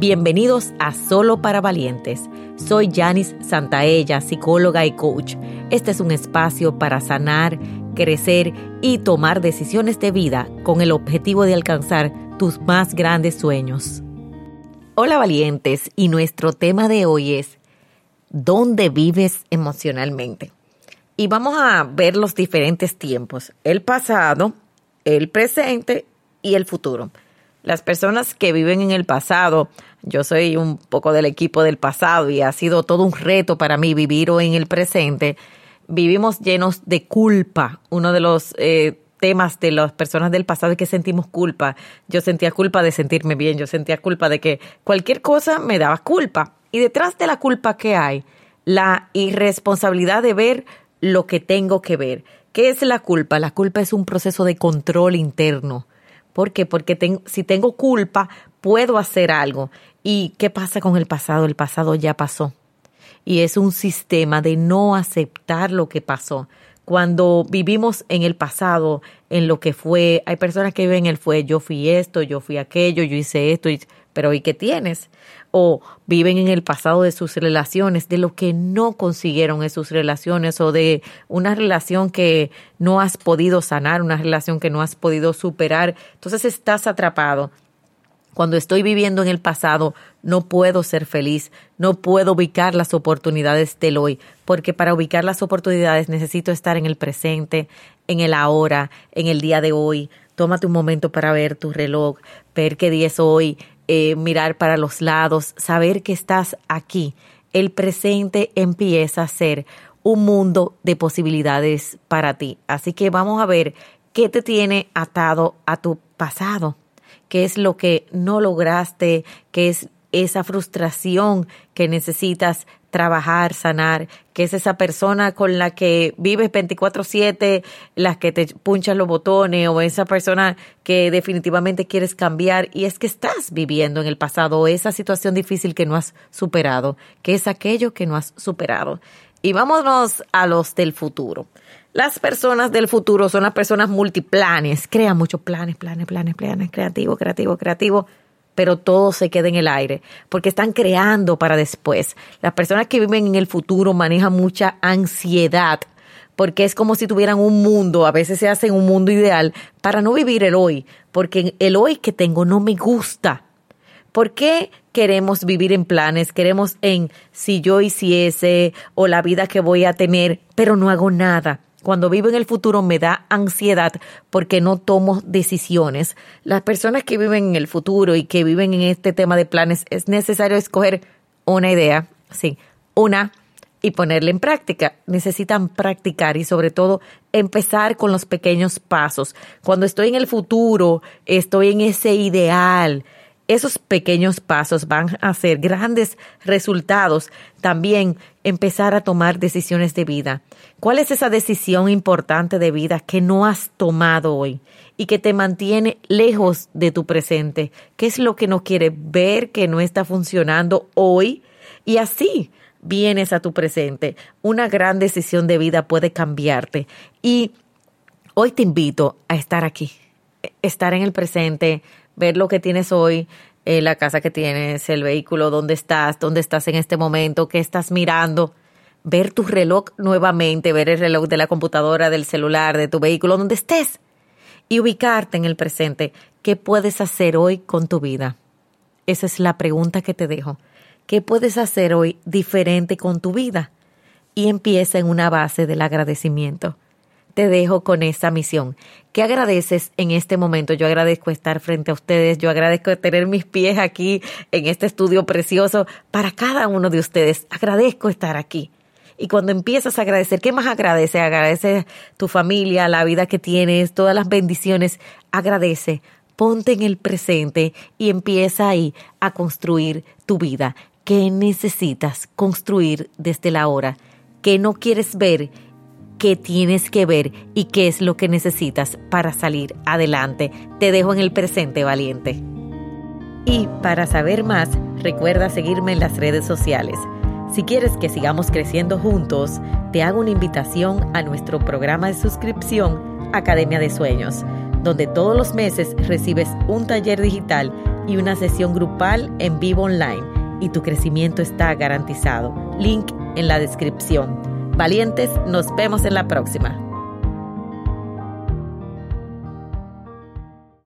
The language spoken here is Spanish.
Bienvenidos a Solo para Valientes. Soy Janice Santaella, psicóloga y coach. Este es un espacio para sanar, crecer y tomar decisiones de vida con el objetivo de alcanzar tus más grandes sueños. Hola valientes, y nuestro tema de hoy es ¿dónde vives emocionalmente? Y vamos a ver los diferentes tiempos, el pasado, el presente y el futuro. Las personas que viven en el pasado, yo soy un poco del equipo del pasado y ha sido todo un reto para mí vivir hoy en el presente, vivimos llenos de culpa. Uno de los eh, temas de las personas del pasado es que sentimos culpa. Yo sentía culpa de sentirme bien, yo sentía culpa de que cualquier cosa me daba culpa. Y detrás de la culpa que hay, la irresponsabilidad de ver lo que tengo que ver. ¿Qué es la culpa? La culpa es un proceso de control interno. ¿Por qué? Porque si tengo culpa, puedo hacer algo. ¿Y qué pasa con el pasado? El pasado ya pasó. Y es un sistema de no aceptar lo que pasó. Cuando vivimos en el pasado, en lo que fue, hay personas que viven en el fue, yo fui esto, yo fui aquello, yo hice esto, pero ¿y qué tienes? o viven en el pasado de sus relaciones, de lo que no consiguieron en sus relaciones o de una relación que no has podido sanar, una relación que no has podido superar. Entonces estás atrapado. Cuando estoy viviendo en el pasado, no puedo ser feliz, no puedo ubicar las oportunidades del hoy, porque para ubicar las oportunidades necesito estar en el presente, en el ahora, en el día de hoy. Tómate un momento para ver tu reloj, ver qué día es hoy, eh, mirar para los lados, saber que estás aquí. El presente empieza a ser un mundo de posibilidades para ti. Así que vamos a ver qué te tiene atado a tu pasado, qué es lo que no lograste, qué es esa frustración que necesitas trabajar, sanar, que es esa persona con la que vives 24/7, las que te punchan los botones o esa persona que definitivamente quieres cambiar y es que estás viviendo en el pasado esa situación difícil que no has superado, que es aquello que no has superado. Y vámonos a los del futuro. Las personas del futuro son las personas multiplanes, crean muchos planes, planes, planes, planes, creativo, creativo, creativo pero todo se queda en el aire, porque están creando para después. Las personas que viven en el futuro manejan mucha ansiedad, porque es como si tuvieran un mundo, a veces se hacen un mundo ideal para no vivir el hoy, porque el hoy que tengo no me gusta. ¿Por qué queremos vivir en planes? Queremos en si yo hiciese o la vida que voy a tener, pero no hago nada. Cuando vivo en el futuro me da ansiedad porque no tomo decisiones. Las personas que viven en el futuro y que viven en este tema de planes es necesario escoger una idea, sí, una y ponerla en práctica. Necesitan practicar y sobre todo empezar con los pequeños pasos. Cuando estoy en el futuro, estoy en ese ideal, esos pequeños pasos van a hacer grandes resultados. También empezar a tomar decisiones de vida. ¿Cuál es esa decisión importante de vida que no has tomado hoy y que te mantiene lejos de tu presente? ¿Qué es lo que no quieres ver que no está funcionando hoy? Y así vienes a tu presente. Una gran decisión de vida puede cambiarte. Y hoy te invito a estar aquí, estar en el presente, ver lo que tienes hoy, eh, la casa que tienes, el vehículo, dónde estás, dónde estás en este momento, qué estás mirando, ver tu reloj nuevamente, ver el reloj de la computadora, del celular, de tu vehículo, donde estés, y ubicarte en el presente. ¿Qué puedes hacer hoy con tu vida? Esa es la pregunta que te dejo. ¿Qué puedes hacer hoy diferente con tu vida? Y empieza en una base del agradecimiento te dejo con esta misión. ¿Qué agradeces en este momento? Yo agradezco estar frente a ustedes, yo agradezco tener mis pies aquí en este estudio precioso para cada uno de ustedes. Agradezco estar aquí. Y cuando empiezas a agradecer, ¿qué más agradece? Agradece tu familia, la vida que tienes, todas las bendiciones. Agradece, ponte en el presente y empieza ahí a construir tu vida. ¿Qué necesitas construir desde la hora? ¿Qué no quieres ver? Qué tienes que ver y qué es lo que necesitas para salir adelante. Te dejo en el presente, valiente. Y para saber más, recuerda seguirme en las redes sociales. Si quieres que sigamos creciendo juntos, te hago una invitación a nuestro programa de suscripción Academia de Sueños, donde todos los meses recibes un taller digital y una sesión grupal en vivo online y tu crecimiento está garantizado. Link en la descripción. Valientes, nos vemos en la próxima.